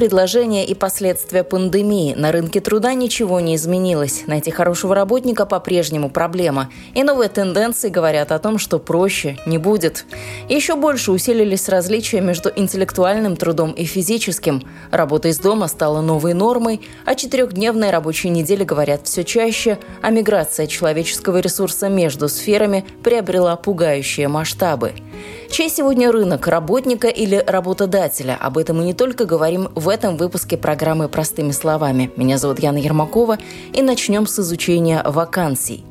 Предложения и последствия пандемии. На рынке труда ничего не изменилось. Найти хорошего работника по-прежнему проблема. И новые тенденции говорят о том, что проще не будет. Еще больше усилились различия между интеллектуальным трудом и физическим. Работа из дома стала новой нормой, а четырехдневные рабочие недели говорят все чаще, а миграция человеческого ресурса между сферами приобрела пугающие масштабы. Чей сегодня рынок – работника или работодателя? Об этом мы не только говорим в этом выпуске программы «Простыми словами». Меня зовут Яна Ермакова, и начнем с изучения вакансий.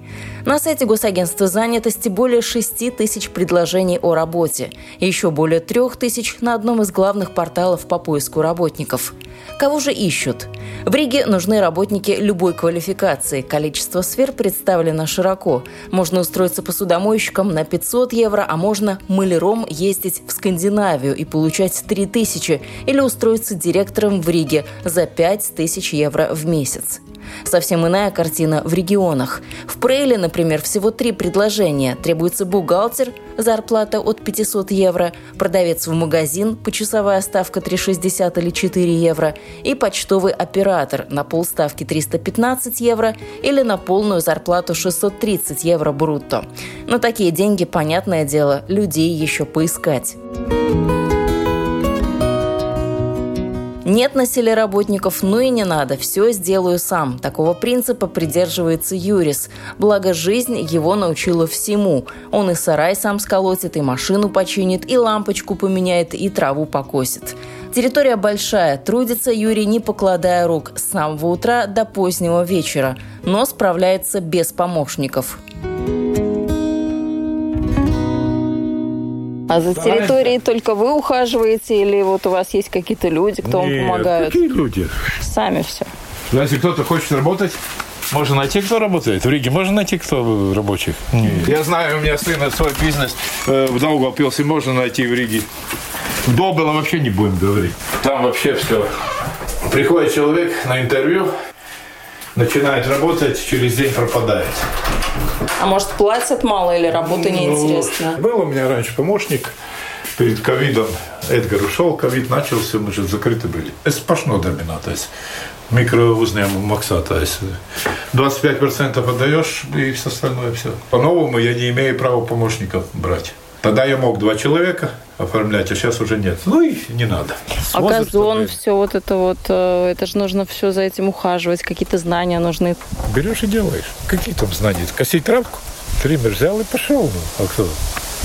На сайте Госагентства занятости более 6 тысяч предложений о работе, еще более 3 тысяч на одном из главных порталов по поиску работников. Кого же ищут? В Риге нужны работники любой квалификации. Количество сфер представлено широко. Можно устроиться посудомойщиком на 500 евро, а можно маляром ездить в Скандинавию и получать 3000, или устроиться директором в Риге за 5000 евро в месяц. Совсем иная картина в регионах. В Прейле, например, всего три предложения. Требуется бухгалтер, зарплата от 500 евро, продавец в магазин, почасовая ставка 3,60 или 4 евро, и почтовый оператор на полставки 315 евро или на полную зарплату 630 евро брутто. На такие деньги, понятное дело, людей еще поискать. Нет на селе работников, ну и не надо, все сделаю сам. Такого принципа придерживается Юрис. Благо жизнь его научила всему. Он и сарай сам сколотит, и машину починит, и лампочку поменяет, и траву покосит. Территория большая, трудится Юрий, не покладая рук, с самого утра до позднего вечера, но справляется без помощников. А за территорией только вы ухаживаете или вот у вас есть какие-то люди, кто Нет, вам помогают? Какие люди? Сами все. Ну, Если кто-то хочет работать, можно найти, кто работает. В Риге можно найти, кто рабочих. Я знаю, у меня сын свой бизнес э, в Даугавпилсе можно найти в Риге. В Добело вообще не будем говорить. Там вообще все. Приходит человек на интервью, начинает работать, через день пропадает. А может, платят мало или работа неинтересна? Ну, Был у меня раньше помощник перед ковидом. Эдгар ушел, ковид начался, мы же закрыты были. Это сплошно домина, то есть микроузнаем Макса, то есть 25% отдаешь и все остальное все. По-новому я не имею права помощников брать. Тогда я мог два человека оформлять, а сейчас уже нет. Ну и не надо. С А газон, все вот это вот, э, это же нужно все за этим ухаживать, какие-то знания нужны. Берешь и делаешь. Какие там знания? Косить травку? Триммер взял и пошел. Ну, а кто?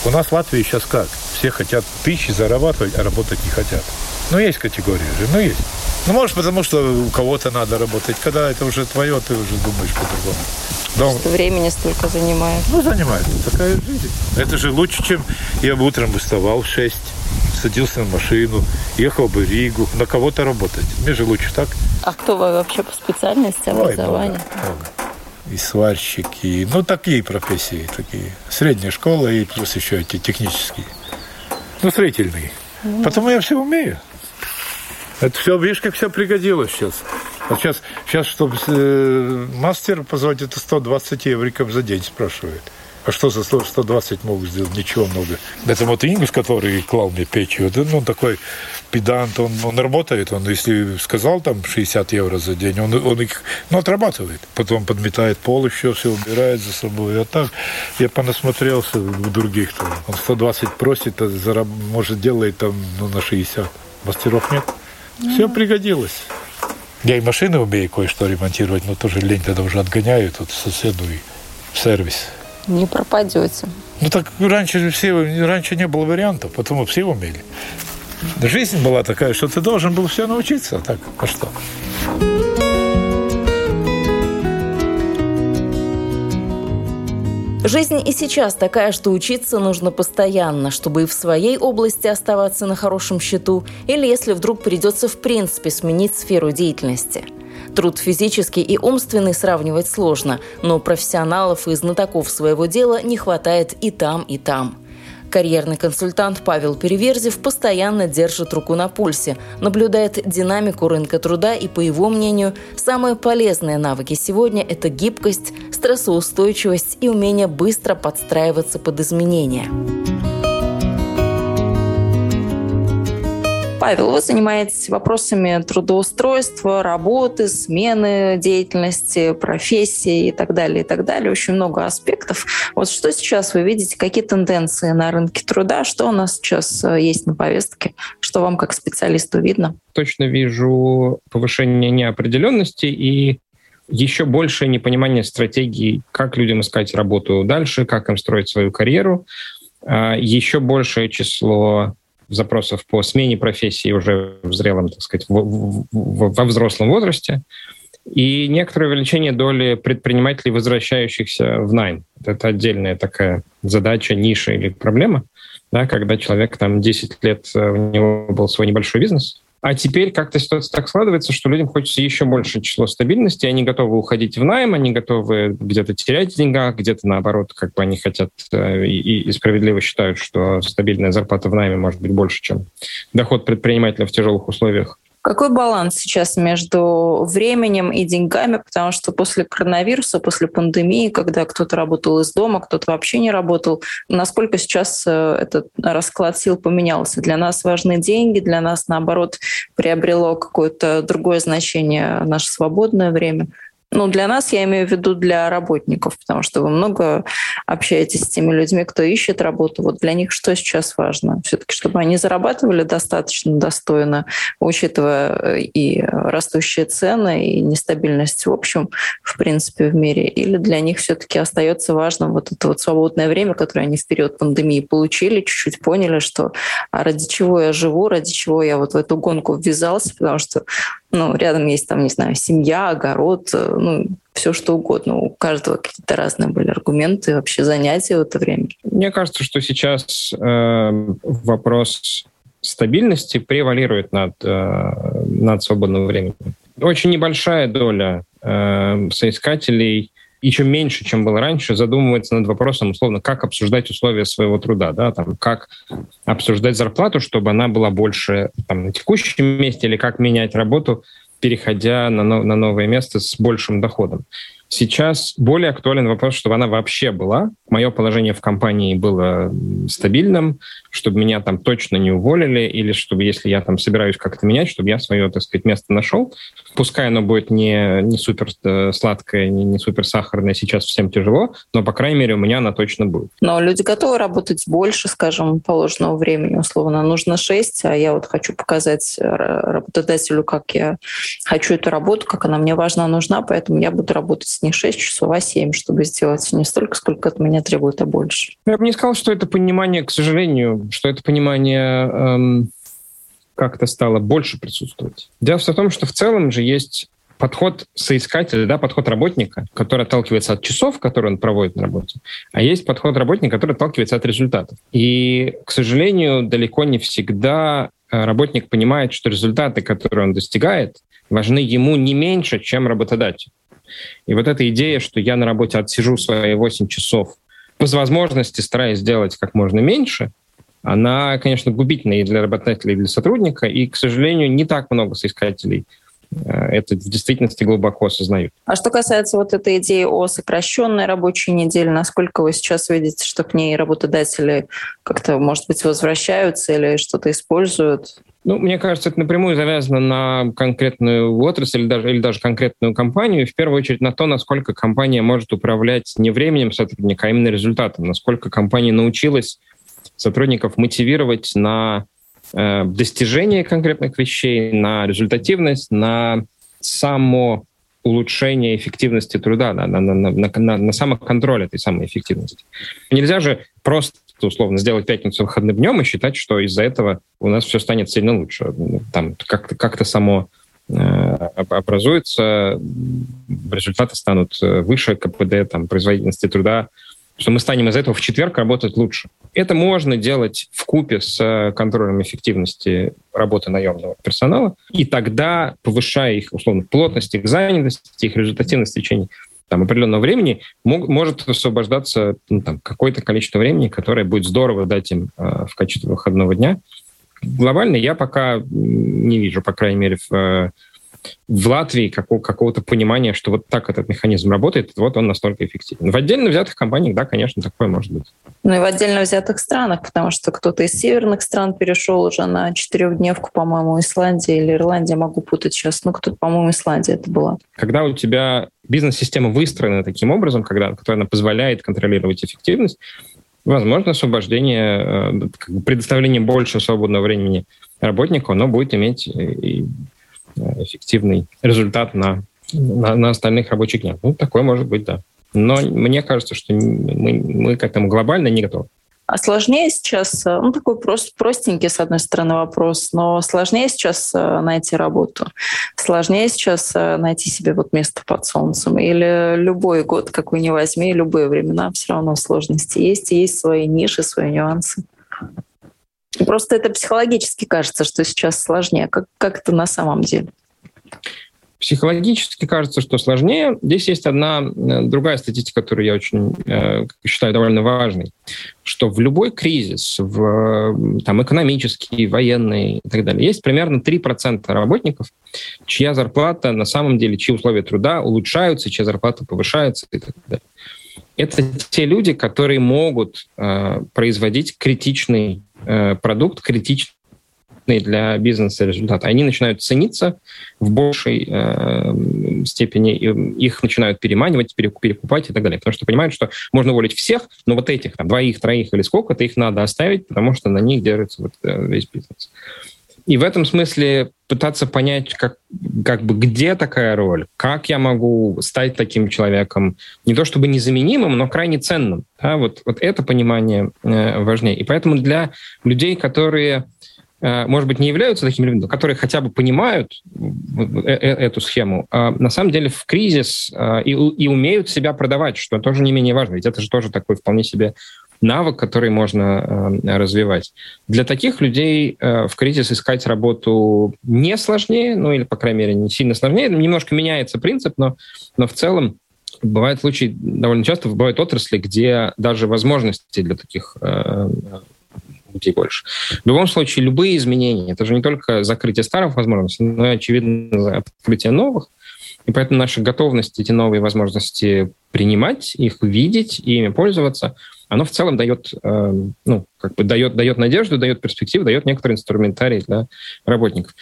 У нас в Латвии сейчас как? Все хотят тысячи зарабатывать, а работать не хотят. Ну, есть категории же, ну, есть. Ну, может, потому что у кого-то надо работать. Когда это уже твое, ты уже думаешь по-другому. Дом, Времени столько занимает. ну, занимает. Такая жизнь. Это же лучше, чем я бы утром вставал в 6, садился на машину, ехал бы в Ригу, на кого-то работать. Мне же лучше так. А кто вы вообще по специальности, Ой, много, много. И сварщики, ну, такие профессии, такие. Средняя школа и плюс еще эти технические. Ну, строительные. Потому я все умею. Это все, видишь, как все пригодилось сейчас. А сейчас, сейчас чтобы э, мастер позвать, это 120 евриков за день спрашивает. А что за 100 120 могут сделать? Ничего много. Это вот Ингус, который клал мне печь, вот он, он такой педант, он, он работает, он если сказал там 60 евро за день, он, он их ну, отрабатывает. Потом подметает пол еще, все убирает за собой. А так я понасмотрелся у других. Там. Он 120 просит, а зараб- может делает там ну, на 60. Мастеров нет. Все пригодилось. Я и машины умею кое-что ремонтировать, но тоже лень тогда уже отгоняю тут соседу и в сервис. Не пропадете. Ну так раньше все, раньше не было вариантов, потому все умели. Жизнь была такая, что ты должен был все научиться, а так, а что? Жизнь и сейчас такая, что учиться нужно постоянно, чтобы и в своей области оставаться на хорошем счету, или если вдруг придется в принципе сменить сферу деятельности. Труд физический и умственный сравнивать сложно, но профессионалов и знатоков своего дела не хватает и там, и там. Карьерный консультант Павел Переверзев постоянно держит руку на пульсе, наблюдает динамику рынка труда и, по его мнению, самые полезные навыки сегодня – это гибкость, стрессоустойчивость и умение быстро подстраиваться под изменения. Павел, вы занимаетесь вопросами трудоустройства, работы, смены деятельности, профессии и так далее, и так далее. Очень много аспектов. Вот что сейчас вы видите, какие тенденции на рынке труда, что у нас сейчас э, есть на повестке, что вам как специалисту видно? Точно вижу повышение неопределенности и еще большее непонимание стратегии, как людям искать работу дальше, как им строить свою карьеру, а еще большее число запросов по смене профессии уже в зрелом, так сказать, в, в, в, во взрослом возрасте, и некоторое увеличение доли предпринимателей, возвращающихся в найм. Это отдельная такая задача, ниша или проблема, да, когда человек там 10 лет, э, у него был свой небольшой бизнес, а теперь как-то ситуация так складывается, что людям хочется еще больше число стабильности, они готовы уходить в найм, они готовы где-то терять деньга, где-то наоборот, как бы они хотят э, и, и справедливо считают, что стабильная зарплата в найме может быть больше, чем доход предпринимателя в тяжелых условиях. Какой баланс сейчас между временем и деньгами? Потому что после коронавируса, после пандемии, когда кто-то работал из дома, кто-то вообще не работал, насколько сейчас э, этот расклад сил поменялся? Для нас важны деньги, для нас, наоборот, приобрело какое-то другое значение наше свободное время. Ну, для нас, я имею в виду для работников, потому что вы много общаетесь с теми людьми, кто ищет работу. Вот для них что сейчас важно? Все-таки, чтобы они зарабатывали достаточно достойно, учитывая э, и растущие цены, и нестабильность в общем, в принципе, в мире. Или для них все-таки остается важным вот это вот свободное время, которое они в период пандемии получили, чуть-чуть поняли, что а ради чего я живу, ради чего я вот в эту гонку ввязался, потому что ну, рядом есть там, не знаю, семья, огород, э, ну, все что угодно. У каждого какие-то разные были аргументы, вообще занятия в это время. Мне кажется, что сейчас э, вопрос стабильности превалирует над, э, над свободным временем. Очень небольшая доля э, соискателей еще меньше, чем было раньше, задумывается над вопросом, условно, как обсуждать условия своего труда, да, там, как обсуждать зарплату, чтобы она была больше там, на текущем месте, или как менять работу, переходя на, на новое место с большим доходом. Сейчас более актуален вопрос, чтобы она вообще была. Мое положение в компании было стабильным, чтобы меня там точно не уволили, или чтобы, если я там собираюсь как-то менять, чтобы я свое, так сказать, место нашел. Пускай оно будет не, не супер э, сладкое, не, не супер сахарное, сейчас всем тяжело, но, по крайней мере, у меня оно точно будет. Но люди готовы работать больше, скажем, положенного времени, условно. Нужно 6, а я вот хочу показать работодателю, как я хочу эту работу, как она мне важна, нужна, поэтому я буду работать не 6 часов, а 7, чтобы сделать не столько, сколько от меня требует, а больше. Я бы не сказал, что это понимание, к сожалению, что это понимание эм, как-то стало больше присутствовать. Дело в том, что в целом же есть подход соискателя, да, подход работника, который отталкивается от часов, которые он проводит на работе, а есть подход работника, который отталкивается от результатов. И, к сожалению, далеко не всегда э, работник понимает, что результаты, которые он достигает, важны ему не меньше, чем работодатель. И вот эта идея, что я на работе отсижу свои 8 часов, по возможности стараясь сделать как можно меньше, она, конечно, губительна и для работодателя, и для сотрудника, и, к сожалению, не так много соискателей э, это в действительности глубоко осознают. А что касается вот этой идеи о сокращенной рабочей неделе, насколько вы сейчас видите, что к ней работодатели как-то, может быть, возвращаются или что-то используют? Ну, мне кажется, это напрямую завязано на конкретную отрасль или даже, или даже конкретную компанию. В первую очередь на то, насколько компания может управлять не временем сотрудника, а именно результатом. Насколько компания научилась сотрудников мотивировать на э, достижение конкретных вещей, на результативность, на само улучшение эффективности труда, на, на, на, на, на, на самоконтроль этой самой эффективности. Нельзя же просто условно сделать пятницу выходным днем и считать, что из-за этого у нас все станет сильно лучше. Там как-то как само э, образуется, результаты станут э, выше КПД, там, производительности труда, что мы станем из этого в четверг работать лучше. Это можно делать в купе с э, контролем эффективности работы наемного персонала, и тогда, повышая их, условно, плотность, их занятости, их результативность в течение там, определенного времени мог, может освобождаться ну, там, какое-то количество времени, которое будет здорово дать им э, в качестве выходного дня. Глобально я пока не вижу, по крайней мере, в в Латвии какого- какого-то понимания, что вот так этот механизм работает, вот он настолько эффективен. В отдельно взятых компаниях, да, конечно, такое может быть. Ну и в отдельно взятых странах, потому что кто-то из северных стран перешел уже на четырехдневку, по-моему, Исландия или Ирландия, могу путать сейчас, ну кто-то, по-моему, Исландия это была. Когда у тебя бизнес-система выстроена таким образом, когда, которая она позволяет контролировать эффективность, возможно, освобождение, э, предоставление больше свободного времени работнику, оно будет иметь и эффективный результат на, на, на остальных рабочих днях. Ну, такое может быть, да. Но мне кажется, что мы, мы к этому глобально не готовы. А сложнее сейчас, э, ну такой прост, простенький, с одной стороны, вопрос, но сложнее сейчас э, найти работу, сложнее сейчас э, найти себе вот место под солнцем. Или любой год, какой ни возьми, любые времена, все равно сложности есть, и есть свои ниши, свои нюансы. Просто это психологически кажется, что сейчас сложнее. Как, как это на самом деле? Психологически кажется, что сложнее. Здесь есть одна э, другая статистика, которую я очень э, считаю довольно важной, что в любой кризис, в там, экономический, военный и так далее, есть примерно 3% работников, чья зарплата на самом деле, чьи условия труда улучшаются, чья зарплата повышается и так далее. Это те люди, которые могут э, производить критичный Э, продукт критичный для бизнеса результат. Они начинают цениться в большей э, степени, их начинают переманивать, перекупать и так далее. Потому что понимают, что можно уволить всех, но вот этих, там, двоих, троих или сколько-то их надо оставить, потому что на них держится вот, э, весь бизнес. И в этом смысле пытаться понять, как, как бы где такая роль, как я могу стать таким человеком, не то чтобы незаменимым, но крайне ценным. Да? Вот, вот это понимание э, важнее. И поэтому для людей, которые, э, может быть, не являются такими людьми, но которые хотя бы понимают э, э, эту схему, э, на самом деле в кризис э, и, и умеют себя продавать, что тоже не менее важно, ведь это же тоже такой вполне себе навык, который можно э, развивать. Для таких людей э, в кризис искать работу не сложнее, ну или, по крайней мере, не сильно сложнее. Немножко меняется принцип, но, но в целом бывают случаи, довольно часто бывают отрасли, где даже возможности для таких э, людей больше. В любом случае, любые изменения, это же не только закрытие старых возможностей, но и, очевидно, открытие новых. И поэтому наша готовность эти новые возможности принимать, их видеть и ими пользоваться – оно в целом дает, э, ну, как бы дает, дает надежду, дает перспективу, дает некоторый инструментарий для работников.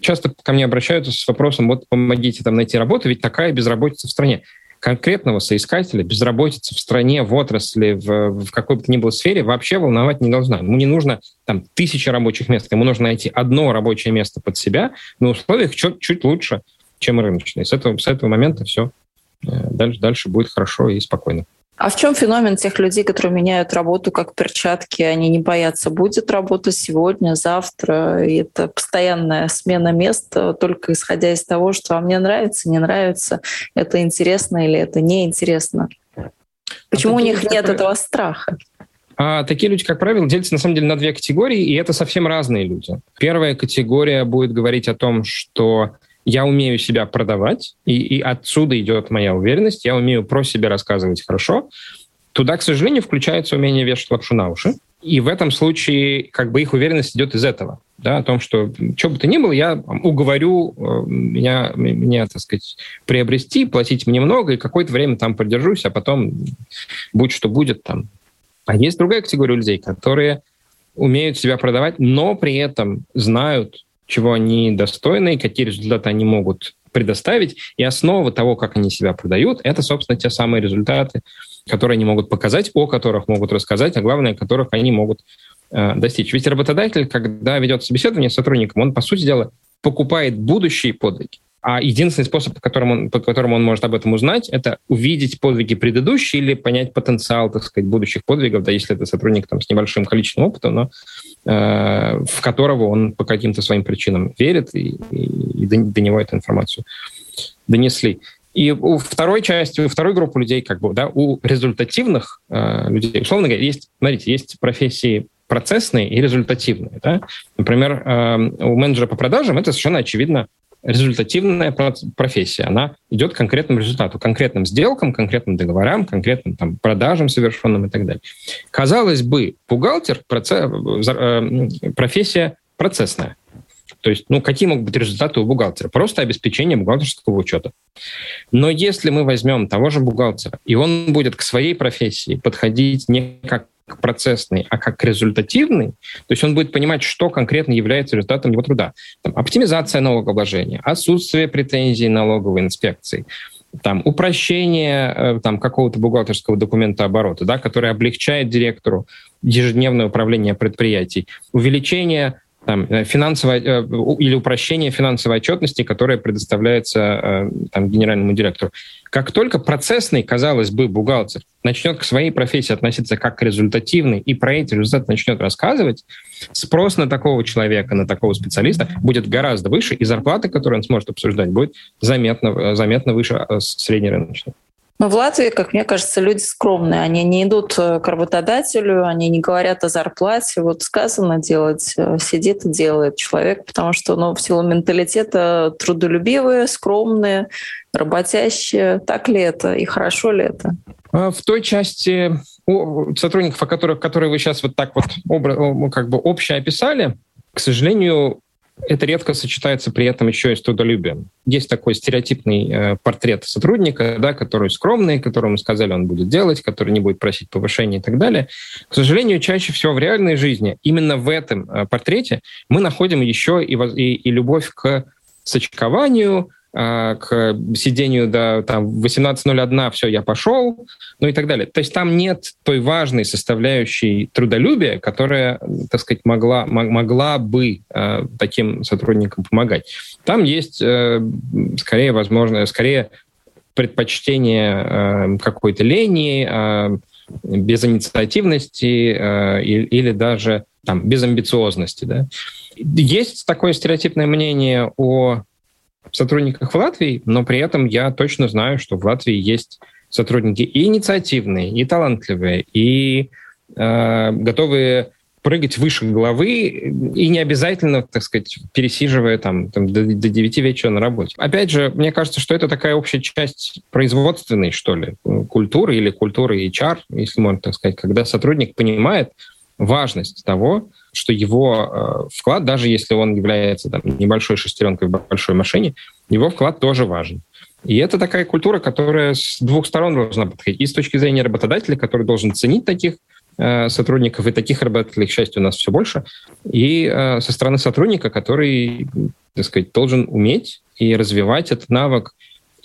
Часто ко мне обращаются с вопросом, вот помогите там найти работу, ведь такая безработица в стране. Конкретного соискателя безработица в стране, в отрасли, в, в какой бы то ни было сфере вообще волновать не должна. Ему не нужно там тысячи рабочих мест, ему нужно найти одно рабочее место под себя на условиях чуть, чуть лучше, чем рыночные. С этого, с этого момента все э, дальше, дальше будет хорошо и спокойно. А в чем феномен тех людей, которые меняют работу как перчатки? Они не боятся, будет работа сегодня, завтра. И это постоянная смена места, только исходя из того, что а мне нравится, не нравится, это интересно или это неинтересно. Почему а у них нет правило... этого страха? А такие люди, как правило, делятся на самом деле на две категории, и это совсем разные люди. Первая категория будет говорить о том, что я умею себя продавать, и, и отсюда идет моя уверенность, я умею про себя рассказывать хорошо. Туда, к сожалению, включается умение вешать лапшу на уши. И в этом случае как бы их уверенность идет из этого, да, о том, что что бы то ни было, я уговорю э, меня, меня, так сказать, приобрести, платить мне много, и какое-то время там продержусь, а потом будь что будет там. А есть другая категория людей, которые умеют себя продавать, но при этом знают, чего они достойны, какие результаты они могут предоставить. И основа того, как они себя продают, это, собственно, те самые результаты, которые они могут показать, о которых могут рассказать, а главное, которых они могут э, достичь. Ведь работодатель, когда ведет собеседование с сотрудником, он, по сути дела, покупает будущие подвиги. А единственный способ, по которому, он, по которому он может об этом узнать, это увидеть подвиги предыдущие или понять потенциал, так сказать, будущих подвигов, да, если это сотрудник там, с небольшим количеством опыта, но э, в которого он по каким-то своим причинам верит, и, и, и до, до него эту информацию донесли. И у второй части, у второй группы людей, как бы, да, у результативных э, людей, условно говоря, есть, смотрите, есть профессии процессные и результативные. Да? Например, э, у менеджера по продажам это совершенно очевидно результативная профессия. Она идет к конкретному результату, конкретным сделкам, конкретным договорам, конкретным там, продажам совершенным и так далее. Казалось бы, бухгалтер процесс, э, профессия процессная. То есть, ну, какие могут быть результаты у бухгалтера? Просто обеспечение бухгалтерского учета. Но если мы возьмем того же бухгалтера, и он будет к своей профессии подходить не как процессный, а как результативный, то есть он будет понимать, что конкретно является результатом его труда. Там, оптимизация налогообложения, отсутствие претензий налоговой инспекции, там, упрощение э, там, какого-то бухгалтерского документа оборота, да, который облегчает директору ежедневное управление предприятий, увеличение там, э, финансовое э, или упрощение финансовой отчетности, которая предоставляется э, там, генеральному директору. Как только процессный, казалось бы, бухгалтер начнет к своей профессии относиться как к результативной и про эти результаты начнет рассказывать, спрос на такого человека, на такого специалиста будет гораздо выше, и зарплата, которую он сможет обсуждать, будет заметно, заметно выше среднерыночной. Но в Латвии, как мне кажется, люди скромные. Они не идут э, к работодателю, они не говорят о зарплате. Вот сказано делать, э, сидит и делает человек, потому что ну, в силу менталитета трудолюбивые, скромные, работящие. Так ли это и хорошо ли это? А в той части сотрудников, о которых, которые вы сейчас вот так вот как бы обще описали, к сожалению, это редко сочетается при этом еще и с трудолюбием. Есть такой стереотипный э, портрет сотрудника, да, который скромный, которому сказали, он будет делать, который не будет просить повышения и так далее. К сожалению, чаще всего в реальной жизни именно в этом э, портрете мы находим еще и, и, и любовь к сочкованию, к сидению до там, 18.01, все, я пошел, ну и так далее. То есть там нет той важной составляющей трудолюбия, которая, так сказать, могла, могла бы э, таким сотрудникам помогать. Там есть э, скорее, возможно, скорее предпочтение э, какой-то лени, э, безинициативности э, или, или даже там, безамбициозности. Да? Есть такое стереотипное мнение о сотрудниках в Латвии, но при этом я точно знаю, что в Латвии есть сотрудники и инициативные, и талантливые, и э, готовые прыгать выше головы и не обязательно, так сказать, пересиживая там, там до, до 9 вечера на работе. Опять же, мне кажется, что это такая общая часть производственной, что ли, культуры или культуры HR, если можно так сказать, когда сотрудник понимает важность того, что его э, вклад, даже если он является там, небольшой шестеренкой в большой машине, его вклад тоже важен. И это такая культура, которая с двух сторон должна подходить. И с точки зрения работодателя, который должен ценить таких э, сотрудников, и таких работодателей, к счастью, у нас все больше, и э, со стороны сотрудника, который, так сказать, должен уметь и развивать этот навык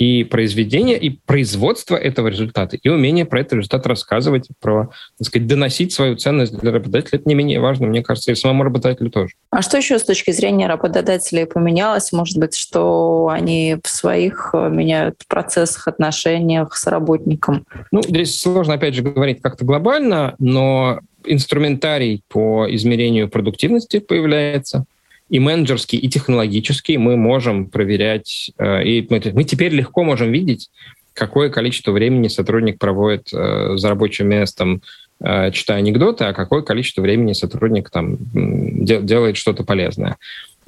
и произведение, и производство этого результата, и умение про этот результат рассказывать, про, так сказать, доносить свою ценность для работодателя, это не менее важно, мне кажется, и самому работодателю тоже. А что еще с точки зрения работодателей поменялось? Может быть, что они в своих э, меняют процессах, отношениях с работником? Ну, здесь сложно, опять же, говорить как-то глобально, но инструментарий по измерению продуктивности появляется и менеджерский, и технологический мы можем проверять, э, и мы, мы теперь легко можем видеть, какое количество времени сотрудник проводит э, за рабочим местом, э, читая анекдоты, а какое количество времени сотрудник там делает что-то полезное.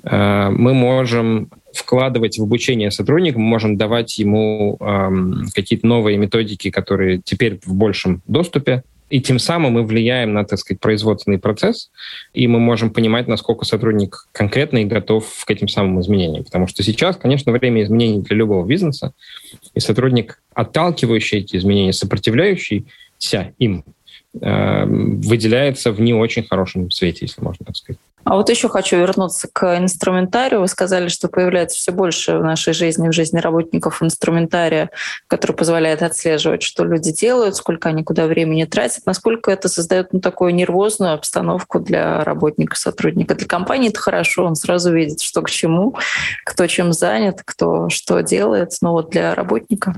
Мы можем вкладывать в обучение сотрудника, мы можем давать ему какие-то новые методики, которые теперь в большем доступе и тем самым мы влияем на, так сказать, производственный процесс, и мы можем понимать, насколько сотрудник конкретно и готов к этим самым изменениям. Потому что сейчас, конечно, время изменений для любого бизнеса, и сотрудник, отталкивающий эти изменения, сопротивляющийся им, э, выделяется в не очень хорошем свете, если можно так сказать. А вот еще хочу вернуться к инструментарию. Вы сказали, что появляется все больше в нашей жизни, в жизни работников инструментария, который позволяет отслеживать, что люди делают, сколько они куда времени тратят, насколько это создает ну, такую нервозную обстановку для работника, сотрудника. Для компании это хорошо, он сразу видит, что к чему, кто чем занят, кто что делает. Но вот для работника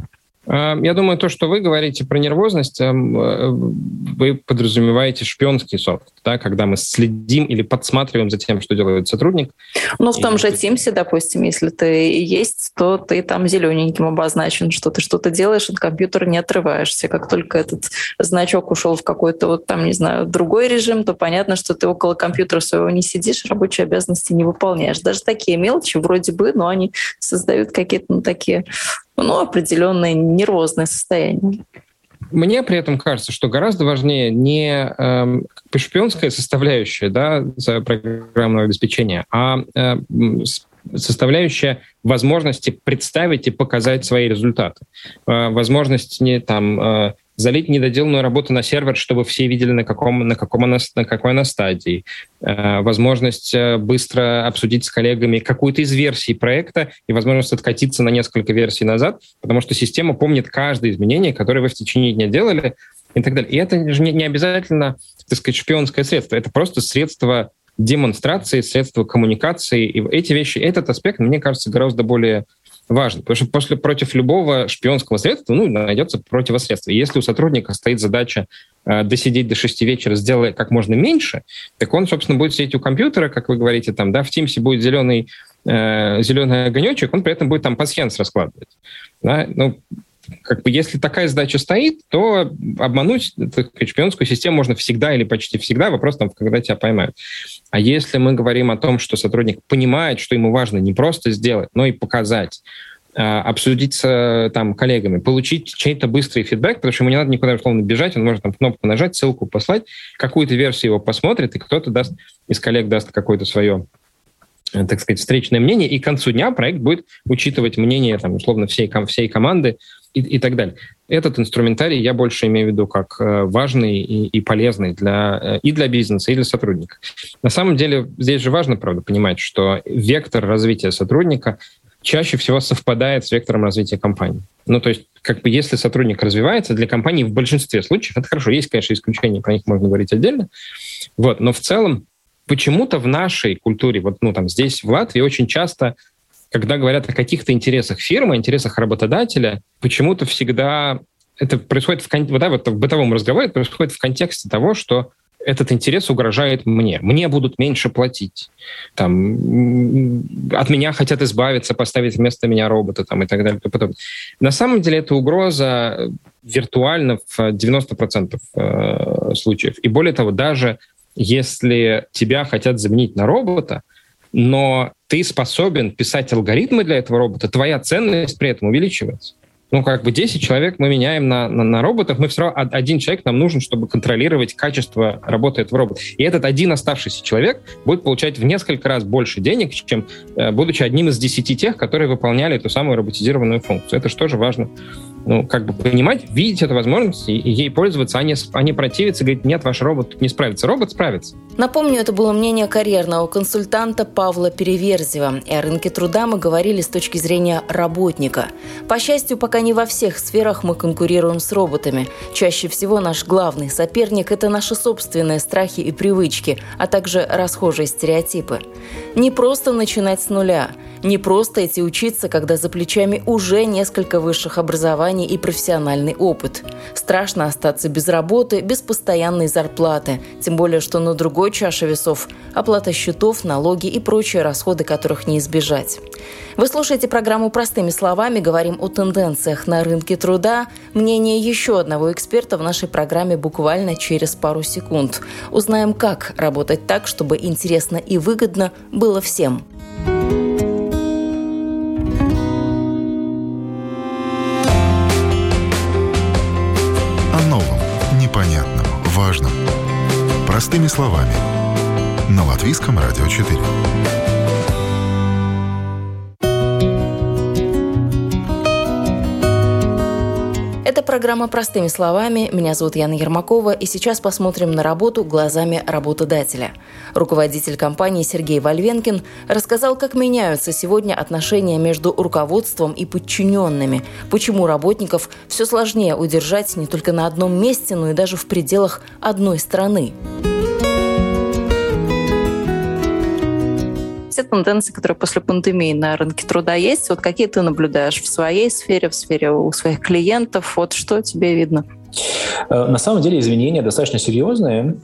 я думаю, то, что вы говорите про нервозность, эм, э, вы подразумеваете шпионский софт, да, когда мы следим или подсматриваем за тем, что делает сотрудник. Ну, в том и... же Teams, допустим, если ты есть, то ты там зелененьким обозначен, что ты что-то делаешь, от компьютера не отрываешься. Как только этот значок ушел в какой-то вот там, не знаю, другой режим, то понятно, что ты около компьютера своего не сидишь, рабочие обязанности не выполняешь. Даже такие мелочи вроде бы, но они создают какие-то ну, такие ну, определенное нервозное состояние. Мне при этом кажется, что гораздо важнее не э, шпионская составляющая да, за программного обеспечения, а э, составляющая возможности представить и показать свои результаты. Э, возможность не там э, залить недоделанную работу на сервер, чтобы все видели, на, каком, на, каком она, на какой она стадии. Э, возможность э, быстро обсудить с коллегами какую-то из версий проекта и возможность откатиться на несколько версий назад, потому что система помнит каждое изменение, которое вы в течение дня делали, и так далее. И это же не, не обязательно, так сказать, шпионское средство, это просто средство демонстрации, средство коммуникации. И эти вещи, этот аспект, мне кажется, гораздо более важно, потому что после, против любого шпионского средства ну, найдется противосредство. И если у сотрудника стоит задача э, досидеть до 6 вечера, сделая как можно меньше, так он, собственно, будет сидеть у компьютера, как вы говорите, там, да, в Teams будет зеленый, э, зеленый огонечек, он при этом будет там пасьянс раскладывать. Да? Ну, как бы если такая задача стоит, то обмануть так, шпионскую систему можно всегда или почти всегда. Вопрос там, когда тебя поймают. А если мы говорим о том, что сотрудник понимает, что ему важно не просто сделать, но и показать, а, обсудить с там, коллегами, получить чей-то быстрый фидбэк, потому что ему не надо никуда условно бежать, он может там кнопку нажать, ссылку послать, какую-то версию его посмотрит, и кто-то даст из коллег даст какое-то свое так сказать, встречное мнение, и к концу дня проект будет учитывать мнение, там, условно, всей, всей команды и, и так далее. Этот инструментарий я больше имею в виду как э, важный и, и полезный для, э, и для бизнеса, и для сотрудника. На самом деле здесь же важно, правда, понимать, что вектор развития сотрудника чаще всего совпадает с вектором развития компании. Ну, то есть, как бы, если сотрудник развивается, для компании в большинстве случаев, это хорошо, есть, конечно, исключения, про них можно говорить отдельно, вот, но в целом почему-то в нашей культуре, вот, ну, там, здесь, в Латвии, очень часто когда говорят о каких-то интересах фирмы, интересах работодателя, почему-то всегда это происходит в, вот, да, вот в бытовом разговоре, это происходит в контексте того, что этот интерес угрожает мне. Мне будут меньше платить. Там, от меня хотят избавиться, поставить вместо меня робота там, и так далее. Потом. На самом деле это угроза виртуально в 90% э, случаев. И более того, даже если тебя хотят заменить на робота, но ты способен писать алгоритмы для этого робота, твоя ценность при этом увеличивается. Ну, как бы 10 человек мы меняем на, на, на роботах, мы все равно один человек нам нужен, чтобы контролировать качество работы этого робота. И этот один оставшийся человек будет получать в несколько раз больше денег, чем э, будучи одним из 10 тех, которые выполняли эту самую роботизированную функцию. Это же тоже важно ну, как бы понимать, видеть эту возможность и, ей пользоваться, а не, а не противиться и говорить, нет, ваш робот не справится. Робот справится. Напомню, это было мнение карьерного консультанта Павла Переверзева. И о рынке труда мы говорили с точки зрения работника. По счастью, пока не во всех сферах мы конкурируем с роботами. Чаще всего наш главный соперник – это наши собственные страхи и привычки, а также расхожие стереотипы. Не просто начинать с нуля, не просто идти учиться, когда за плечами уже несколько высших образований и профессиональный опыт. Страшно остаться без работы, без постоянной зарплаты, тем более, что на другой чаше весов – оплата счетов, налоги и прочие расходы, которых не избежать. Вы слушаете программу «Простыми словами», говорим о тенденциях на рынке труда. Мнение еще одного эксперта в нашей программе буквально через пару секунд. Узнаем, как работать так, чтобы интересно и выгодно было всем. Простыми словами. На Латвийском радио 4. Это программа «Простыми словами». Меня зовут Яна Ермакова, и сейчас посмотрим на работу глазами работодателя. Руководитель компании Сергей Вольвенкин рассказал, как меняются сегодня отношения между руководством и подчиненными, почему работников все сложнее удержать не только на одном месте, но и даже в пределах одной страны. Те тенденции, которые после пандемии на рынке труда есть, вот какие ты наблюдаешь в своей сфере, в сфере у своих клиентов, вот что тебе видно? Э, на самом деле изменения достаточно серьезные.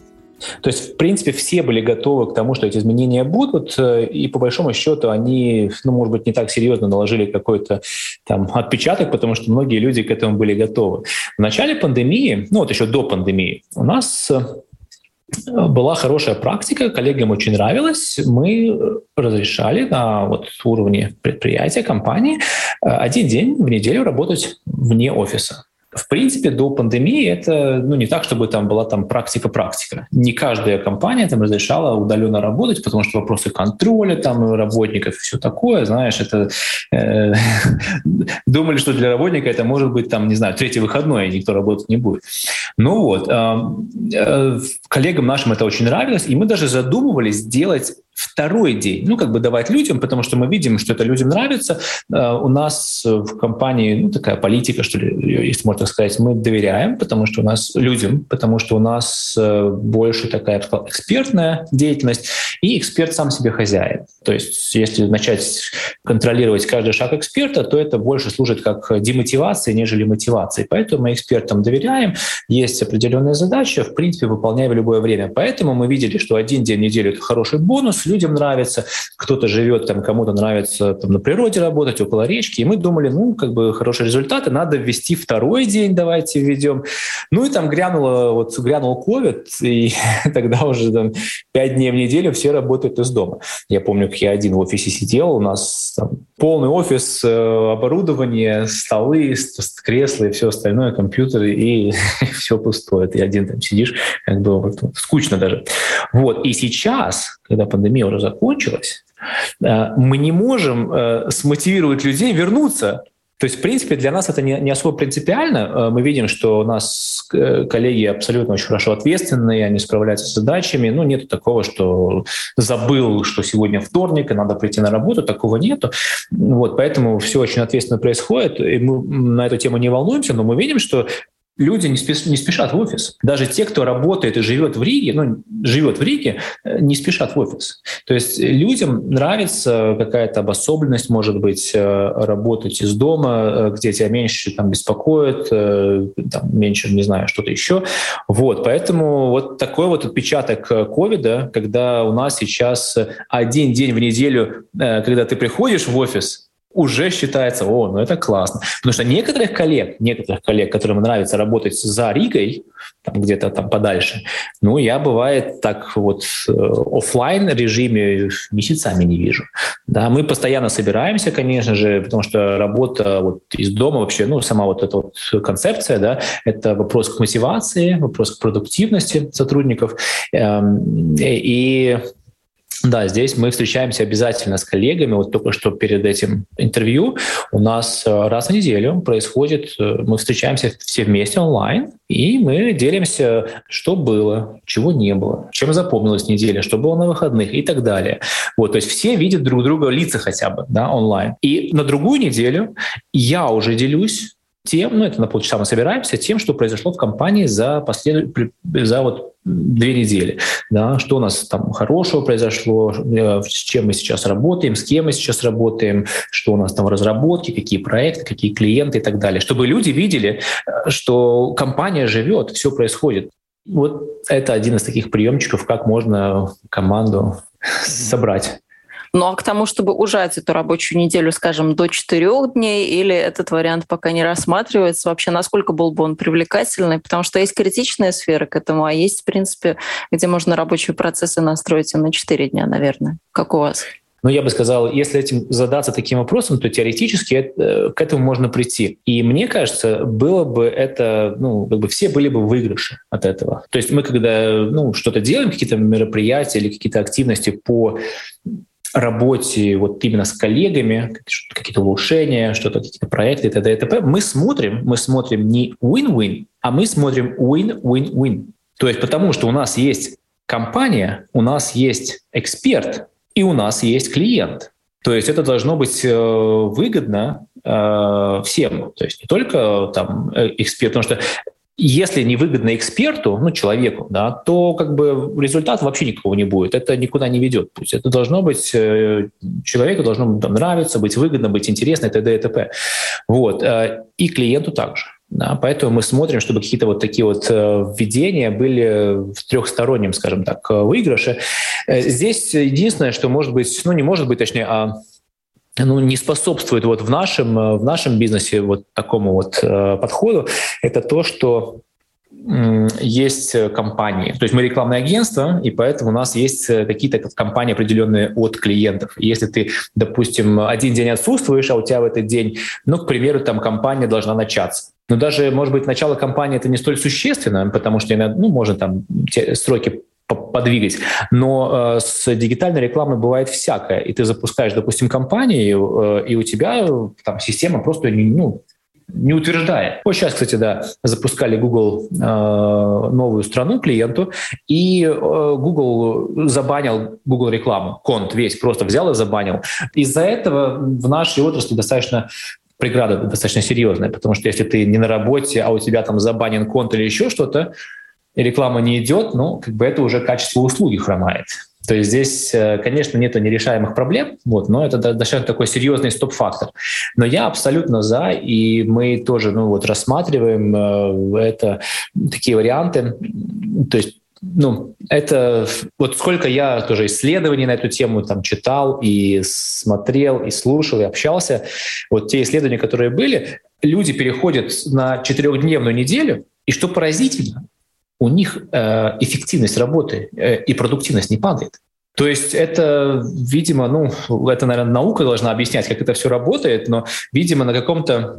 То есть, в принципе, все были готовы к тому, что эти изменения будут, э, и по большому счету они, ну, может быть, не так серьезно наложили какой-то там отпечаток, потому что многие люди к этому были готовы. В начале пандемии, ну вот еще до пандемии, у нас э, была хорошая практика, коллегам очень нравилось. Мы разрешали на вот уровне предприятия, компании э, один день в неделю работать вне офиса. В принципе, до пандемии это ну, не так, чтобы там была там практика-практика. Не каждая компания там разрешала удаленно работать, потому что вопросы контроля там работников и все такое, знаешь, это э, думали, что для работника это может быть там, не знаю, третий выходной, и никто работать не будет. Ну вот, э, э, коллегам нашим это очень нравилось, и мы даже задумывались сделать второй день, ну, как бы давать людям, потому что мы видим, что это людям нравится. Э, у нас в компании, ну, такая политика, что ли, если можно сказать, мы доверяем, потому что у нас людям, потому что у нас э, больше такая, экспертная деятельность, и эксперт сам себе хозяин. То есть если начать контролировать каждый шаг эксперта, то это больше служит как демотивация, нежели мотивация. Поэтому мы экспертам доверяем, есть определенные задачи, в принципе, выполняем в любое время. Поэтому мы видели, что один день в неделю — это хороший бонус, людям нравится, кто-то живет там, кому-то нравится там, на природе работать, около речки, и мы думали, ну, как бы хорошие результаты, надо ввести второй день, давайте введем. Ну и там грянуло, вот грянул COVID, и тогда уже там пять дней в неделю все работают из дома. Я помню, как я один в офисе сидел, у нас там полный офис, э, оборудование, столы, кресла и все остальное, компьютеры, и все пустое. Ты один там сидишь, как бы вот, скучно даже. Вот. И сейчас, когда пандемия уже закончилась, э, мы не можем э, смотивировать людей вернуться то есть, в принципе, для нас это не, не особо принципиально. Э, мы видим, что у нас коллеги абсолютно очень хорошо ответственные, они справляются с задачами. Ну, нет такого, что забыл, что сегодня вторник, и надо прийти на работу. Такого нету. Вот, поэтому все очень ответственно происходит. И мы на эту тему не волнуемся, но мы видим, что люди не, спеш, не спешат в офис. Даже те, кто работает и живет в Риге, ну, живет в Риге, э, не спешат в офис. То есть людям нравится какая-то обособленность, может быть, э, работать из дома, э, где тебя меньше там беспокоят, там, меньше, не знаю, что-то еще. Вот, поэтому вот такой вот отпечаток ковида, когда у нас сейчас один день в неделю, когда ты приходишь в офис, уже считается, о, ну это классно. Потому что некоторых коллег, некоторых коллег, которым нравится работать за Ригой, там где-то там подальше, ну я бывает так вот э, офлайн режиме месяцами не вижу. Да, мы постоянно собираемся, конечно же, потому что работа вот из дома вообще, ну сама вот эта вот концепция, да, это вопрос к мотивации, вопрос к продуктивности сотрудников. Эм, и да, здесь мы встречаемся обязательно с коллегами. Вот только что перед этим интервью у нас э, раз в неделю происходит, э, мы встречаемся все вместе онлайн, и мы делимся, что было, чего не было, чем запомнилась неделя, что было на выходных и так далее. Вот, то есть все видят друг друга лица хотя бы да, онлайн. И на другую неделю я уже делюсь тем, ну это на полчаса мы собираемся, тем, что произошло в компании за, послед... за вот две недели. Да, что у нас там хорошего произошло, э, с чем мы сейчас работаем, с кем мы сейчас работаем, что у нас там в разработке, какие проекты, какие клиенты и так далее. Чтобы люди видели, э, что компания живет, все происходит. Вот это один из таких приемчиков, как можно команду собрать. Ну а к тому, чтобы ужать эту рабочую неделю, скажем, до четырех дней, или этот вариант пока не рассматривается, вообще насколько был бы он привлекательный? Потому что есть критичная сфера к этому, а есть, в принципе, где можно рабочие процессы настроить и на четыре дня, наверное. Как у вас? Но я бы сказал, если этим задаться таким вопросом, то теоретически это, к этому можно прийти. И мне кажется, было бы это, ну, как бы все были бы выигрыши от этого. То есть мы, когда ну, что-то делаем, какие-то мероприятия или какие-то активности по работе вот именно с коллегами, какие-то улучшения, что-то, какие-то проекты и т.д. и т.п., мы смотрим, мы смотрим не win-win, а мы смотрим win-win-win. То есть потому что у нас есть компания, у нас есть эксперт, и у нас есть клиент. То есть это должно быть э, выгодно э, всем, то есть не только там э, эксперт, потому что если невыгодно эксперту, ну, человеку, да, то как бы результат вообще никакого не будет. Это никуда не ведет путь. Это должно быть, э, человеку должно там, нравиться, быть выгодно, быть интересно и т.д. и т.п. Вот. Э, и клиенту также. Да, поэтому мы смотрим, чтобы какие-то вот такие вот э, введения были в трехстороннем, скажем так, выигрыше. Здесь единственное, что может быть, ну не может быть, точнее, а ну, не способствует вот в нашем, э, в нашем бизнесе вот такому вот э, подходу, это то, что есть компании. То есть мы рекламное агентство, и поэтому у нас есть э, какие-то компании определенные от клиентов. Если ты, допустим, один день отсутствуешь, а у тебя в этот день, ну, к примеру, там компания должна начаться. Но даже, может быть, начало кампании это не столь существенно, потому что, ну, можно там сроки подвигать. Но э, с дигитальной рекламой бывает всякое. И ты запускаешь, допустим, компанию, э, и у тебя там система просто ну, не утверждает. Вот сейчас, кстати, да, запускали Google э, новую страну клиенту, и э, Google забанил Google рекламу, конт весь просто взял и забанил. Из-за этого в нашей отрасли достаточно преграда достаточно серьезная, потому что если ты не на работе, а у тебя там забанен конт или еще что-то, и реклама не идет, ну, как бы это уже качество услуги хромает. То есть здесь, э, конечно, нет нерешаемых проблем, вот, но это достаточно такой серьезный стоп-фактор. Но я абсолютно за, и мы тоже ну, вот, рассматриваем э, это, такие варианты. То есть ну, это вот сколько я тоже исследований на эту тему там читал и смотрел, и слушал, и общался. Вот те исследования, которые были, люди переходят на четырехдневную неделю, и что поразительно, у них э, эффективность работы э, и продуктивность не падает. То есть это, видимо, ну, это, наверное, наука должна объяснять, как это все работает, но, видимо, на каком-то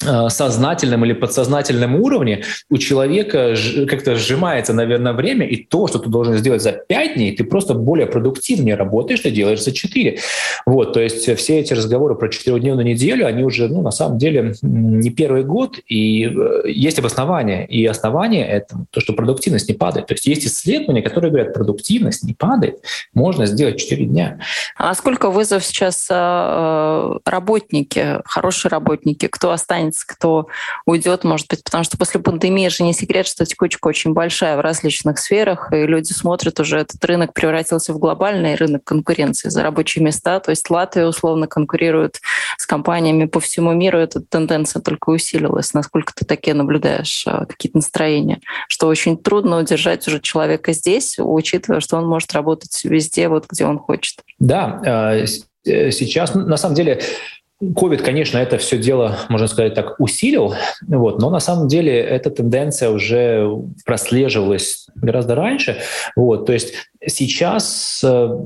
сознательном или подсознательном уровне у человека как-то сжимается, наверное, время, и то, что ты должен сделать за 5 дней, ты просто более продуктивнее работаешь, ты делаешь за 4. Вот, то есть все эти разговоры про четырехдневную неделю, они уже, ну, на самом деле, не первый год, и э, есть обоснование. И основание — это то, что продуктивность не падает. То есть есть исследования, которые говорят, продуктивность не падает, можно сделать 4 дня. А сколько вызов сейчас э, работники, хорошие работники, кто останется останется, кто уйдет, может быть, потому что после пандемии же не секрет, что текучка очень большая в различных сферах, и люди смотрят уже, этот рынок превратился в глобальный рынок конкуренции за рабочие места, то есть Латвия условно конкурирует с компаниями по всему миру, эта тенденция только усилилась. Насколько ты такие наблюдаешь а, какие-то настроения? Что очень трудно удержать уже человека здесь, учитывая, что он может работать везде, вот где он хочет. Да, а, э, сейчас, на самом деле, Ковид, конечно, это все дело, можно сказать так, усилил, вот, но на самом деле эта тенденция уже прослеживалась гораздо раньше. Вот, то есть сейчас э,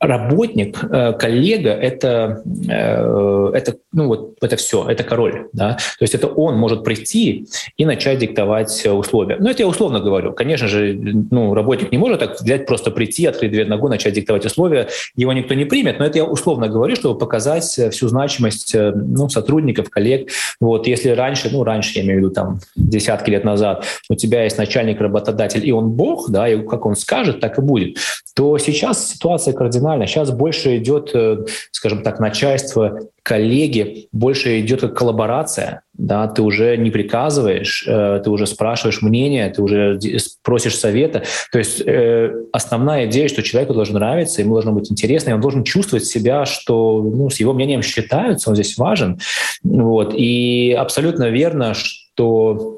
работник, э, коллега — это, э, это, ну вот, это все, это король. Да? То есть это он может прийти и начать диктовать условия. Ну, это я условно говорю. Конечно же, ну, работник не может так взять, просто прийти, открыть дверь ногу, начать диктовать условия. Его никто не примет, но это я условно говорю, чтобы показать всю значимость ну, сотрудников, коллег. Вот, если раньше, ну, раньше, я имею в виду, там, десятки лет назад, у тебя есть начальник, работодатель, и он бог, да, и как он скажет, так и будет, то сейчас ситуация кардинальна. Сейчас больше идет, э, скажем так, начальство, коллеги, больше идет как коллаборация. Да, ты уже не приказываешь, э, ты уже спрашиваешь мнение, ты уже просишь совета. То есть э, основная идея, что человеку должно нравиться, ему должно быть интересно, и он должен чувствовать себя, что ну, с его мнением считаются, он здесь важен. Вот. И абсолютно верно, что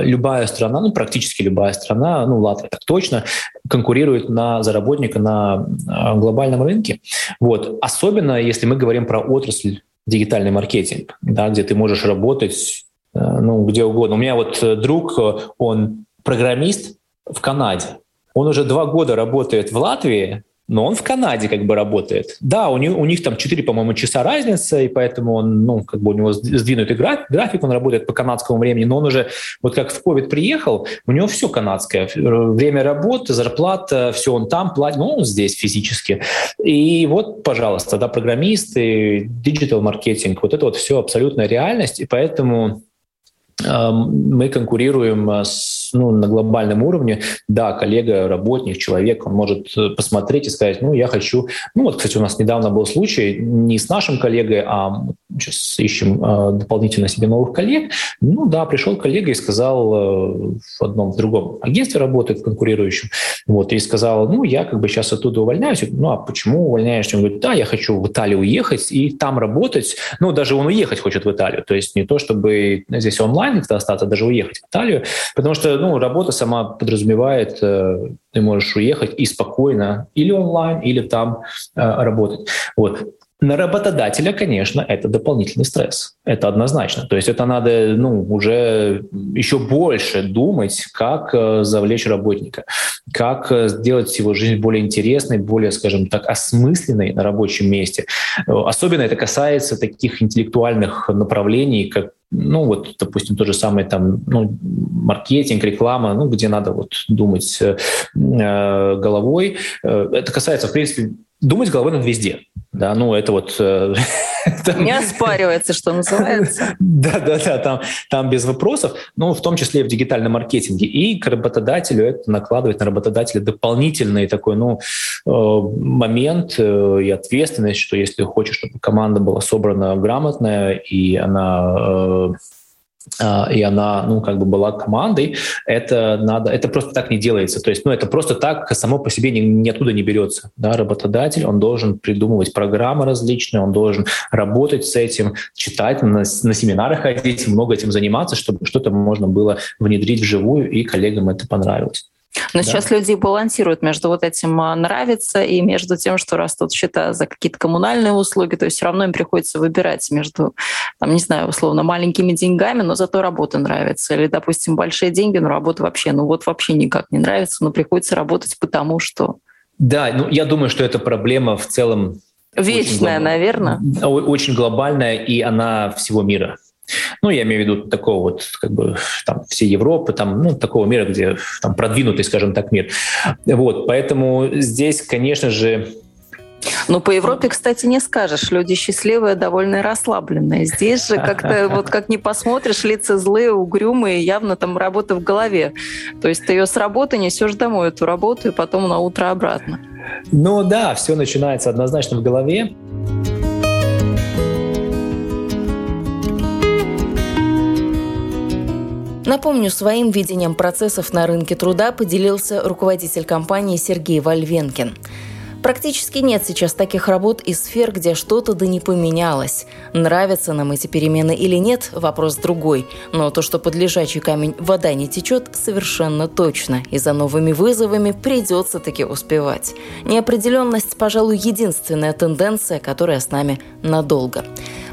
любая страна, ну практически любая страна, ну Латвия так точно, конкурирует на заработника на э, глобальном рынке. Вот. Особенно если мы говорим про отрасль дигитальный маркетинг, да, где ты можешь работать э, ну, где угодно. У меня вот друг, он программист в Канаде. Он уже два года работает в Латвии, но он в Канаде как бы работает. Да, у них, у них там 4, по-моему, часа разница, и поэтому он, ну, как бы у него сдвинутый график, он работает по канадскому времени, но он уже, вот как в COVID приехал, у него все канадское. Время работы, зарплата, все он там платит, ну, он здесь физически. И вот, пожалуйста, да, программисты, digital-маркетинг, вот это вот все абсолютная реальность, и поэтому мы конкурируем с ну, на глобальном уровне, да, коллега, работник, человек, он может э, посмотреть и сказать, ну, я хочу... Ну, вот, кстати, у нас недавно был случай не с нашим коллегой, а сейчас ищем э, дополнительно себе новых коллег. Ну, да, пришел коллега и сказал э, в одном, в другом агентстве работает, конкурирующем, вот, и сказал, ну, я как бы сейчас оттуда увольняюсь. Ну, а почему увольняешься? Он говорит, да, я хочу в Италию уехать и там работать. Ну, даже он уехать хочет в Италию. То есть не то, чтобы здесь онлайн как-то остаться, а даже уехать в Италию. Потому что, ну, работа сама подразумевает, э, ты можешь уехать и спокойно или онлайн, или там э, работать. Вот. На работодателя, конечно, это дополнительный стресс. Это однозначно. То есть это надо ну, уже еще больше думать, как э, завлечь работника, как э, сделать его жизнь более интересной, более, скажем так, осмысленной на рабочем месте. Э, особенно это касается таких интеллектуальных направлений, как ну вот, допустим, то же самое там, ну, маркетинг, реклама, ну, где надо вот думать э, головой. Это касается, в принципе, думать головой надо везде. Да, ну это вот... Э, Не оспаривается, что называется. Да, да, да, там, там без вопросов, ну, в том числе и в дигитальном маркетинге. И к работодателю это накладывает на работодателя дополнительный такой, ну, э, момент э, и ответственность, что если хочешь, чтобы команда была собрана грамотная, и она и она, ну, как бы была командой, это надо, это просто так не делается. То есть, ну, это просто так само по себе ни, ни оттуда не берется. Да, работодатель, он должен придумывать программы различные, он должен работать с этим, читать, на, на семинары ходить, много этим заниматься, чтобы что-то можно было внедрить вживую, и коллегам это понравилось. Но да. сейчас люди балансируют между вот этим а, нравится и между тем, что растут счета за какие-то коммунальные услуги. То есть все равно им приходится выбирать между, там, не знаю, условно, маленькими деньгами, но зато работа нравится. Или, допустим, большие деньги, но работа вообще, ну вот вообще никак не нравится, но приходится работать потому что... Да, ну я думаю, что это проблема в целом Вечная, очень наверное. Очень глобальная, и она всего мира. Ну, я имею в виду такого вот, как бы, там, всей Европы, там, ну, такого мира, где там продвинутый, скажем так, мир. Вот, поэтому здесь, конечно же, ну, по Европе, кстати, не скажешь. Люди счастливые, довольно расслабленные. Здесь же как-то, вот как не посмотришь, лица злые, угрюмые, явно там работа в голове. То есть ты ее с работы несешь домой, эту работу, и потом на утро обратно. Ну да, все начинается однозначно в голове. Напомню, своим видением процессов на рынке труда поделился руководитель компании Сергей Вальвенкин. Практически нет сейчас таких работ и сфер, где что-то да не поменялось. Нравятся нам эти перемены или нет – вопрос другой. Но то, что под лежачий камень вода не течет, совершенно точно. И за новыми вызовами придется таки успевать. Неопределенность, пожалуй, единственная тенденция, которая с нами надолго.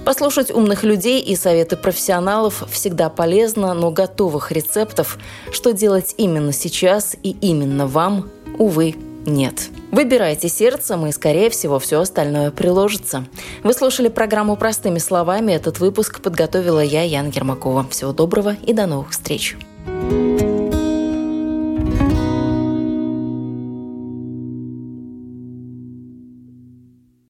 Послушать умных людей и советы профессионалов всегда полезно, но готовых рецептов, что делать именно сейчас и именно вам, увы, нет. Выбирайте сердцем, и, скорее всего, все остальное приложится. Вы слушали программу «Простыми словами». Этот выпуск подготовила я, Яна Гермакова. Всего доброго и до новых встреч. thank you